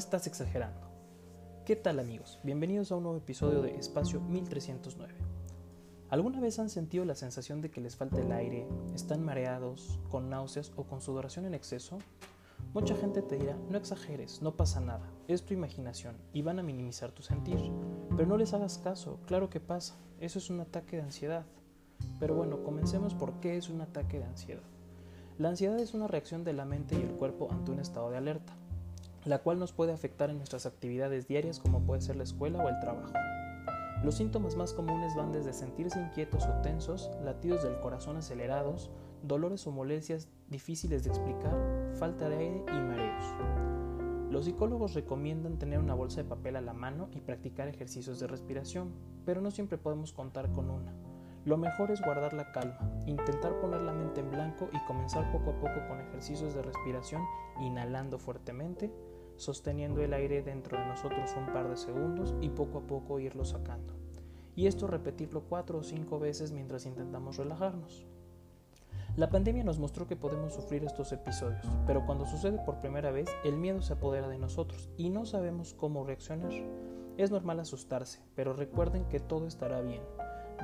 estás exagerando. ¿Qué tal amigos? Bienvenidos a un nuevo episodio de Espacio 1309. ¿Alguna vez han sentido la sensación de que les falta el aire, están mareados, con náuseas o con sudoración en exceso? Mucha gente te dirá, no exageres, no pasa nada, es tu imaginación y van a minimizar tu sentir. Pero no les hagas caso, claro que pasa, eso es un ataque de ansiedad. Pero bueno, comencemos por qué es un ataque de ansiedad. La ansiedad es una reacción de la mente y el cuerpo ante un estado de alerta, la cual nos puede afectar en nuestras actividades diarias como puede ser la escuela o el trabajo. Los síntomas más comunes van desde sentirse inquietos o tensos, latidos del corazón acelerados, dolores o molestias difíciles de explicar, falta de aire y mareos. Los psicólogos recomiendan tener una bolsa de papel a la mano y practicar ejercicios de respiración, pero no siempre podemos contar con una. Lo mejor es guardar la calma, intentar poner la mente en blanco y comenzar poco a poco con ejercicios de respiración, inhalando fuertemente, sosteniendo el aire dentro de nosotros un par de segundos y poco a poco irlo sacando. Y esto repetirlo cuatro o cinco veces mientras intentamos relajarnos. La pandemia nos mostró que podemos sufrir estos episodios, pero cuando sucede por primera vez, el miedo se apodera de nosotros y no sabemos cómo reaccionar. Es normal asustarse, pero recuerden que todo estará bien.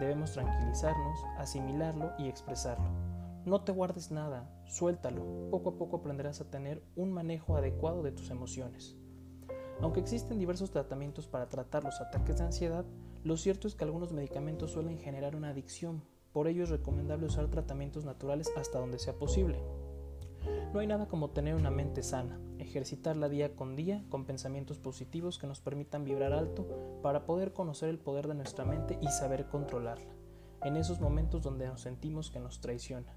Debemos tranquilizarnos, asimilarlo y expresarlo. No te guardes nada, suéltalo. Poco a poco aprenderás a tener un manejo adecuado de tus emociones. Aunque existen diversos tratamientos para tratar los ataques de ansiedad, lo cierto es que algunos medicamentos suelen generar una adicción. Por ello es recomendable usar tratamientos naturales hasta donde sea posible. No hay nada como tener una mente sana, ejercitarla día con día con pensamientos positivos que nos permitan vibrar alto para poder conocer el poder de nuestra mente y saber controlarla, en esos momentos donde nos sentimos que nos traiciona.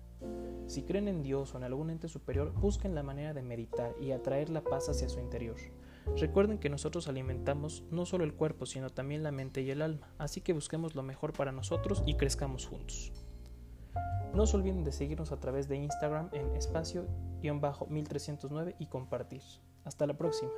Si creen en Dios o en algún ente superior, busquen la manera de meditar y atraer la paz hacia su interior. Recuerden que nosotros alimentamos no solo el cuerpo, sino también la mente y el alma, así que busquemos lo mejor para nosotros y crezcamos juntos. No se olviden de seguirnos a través de Instagram en espacio-1309 y compartir. Hasta la próxima.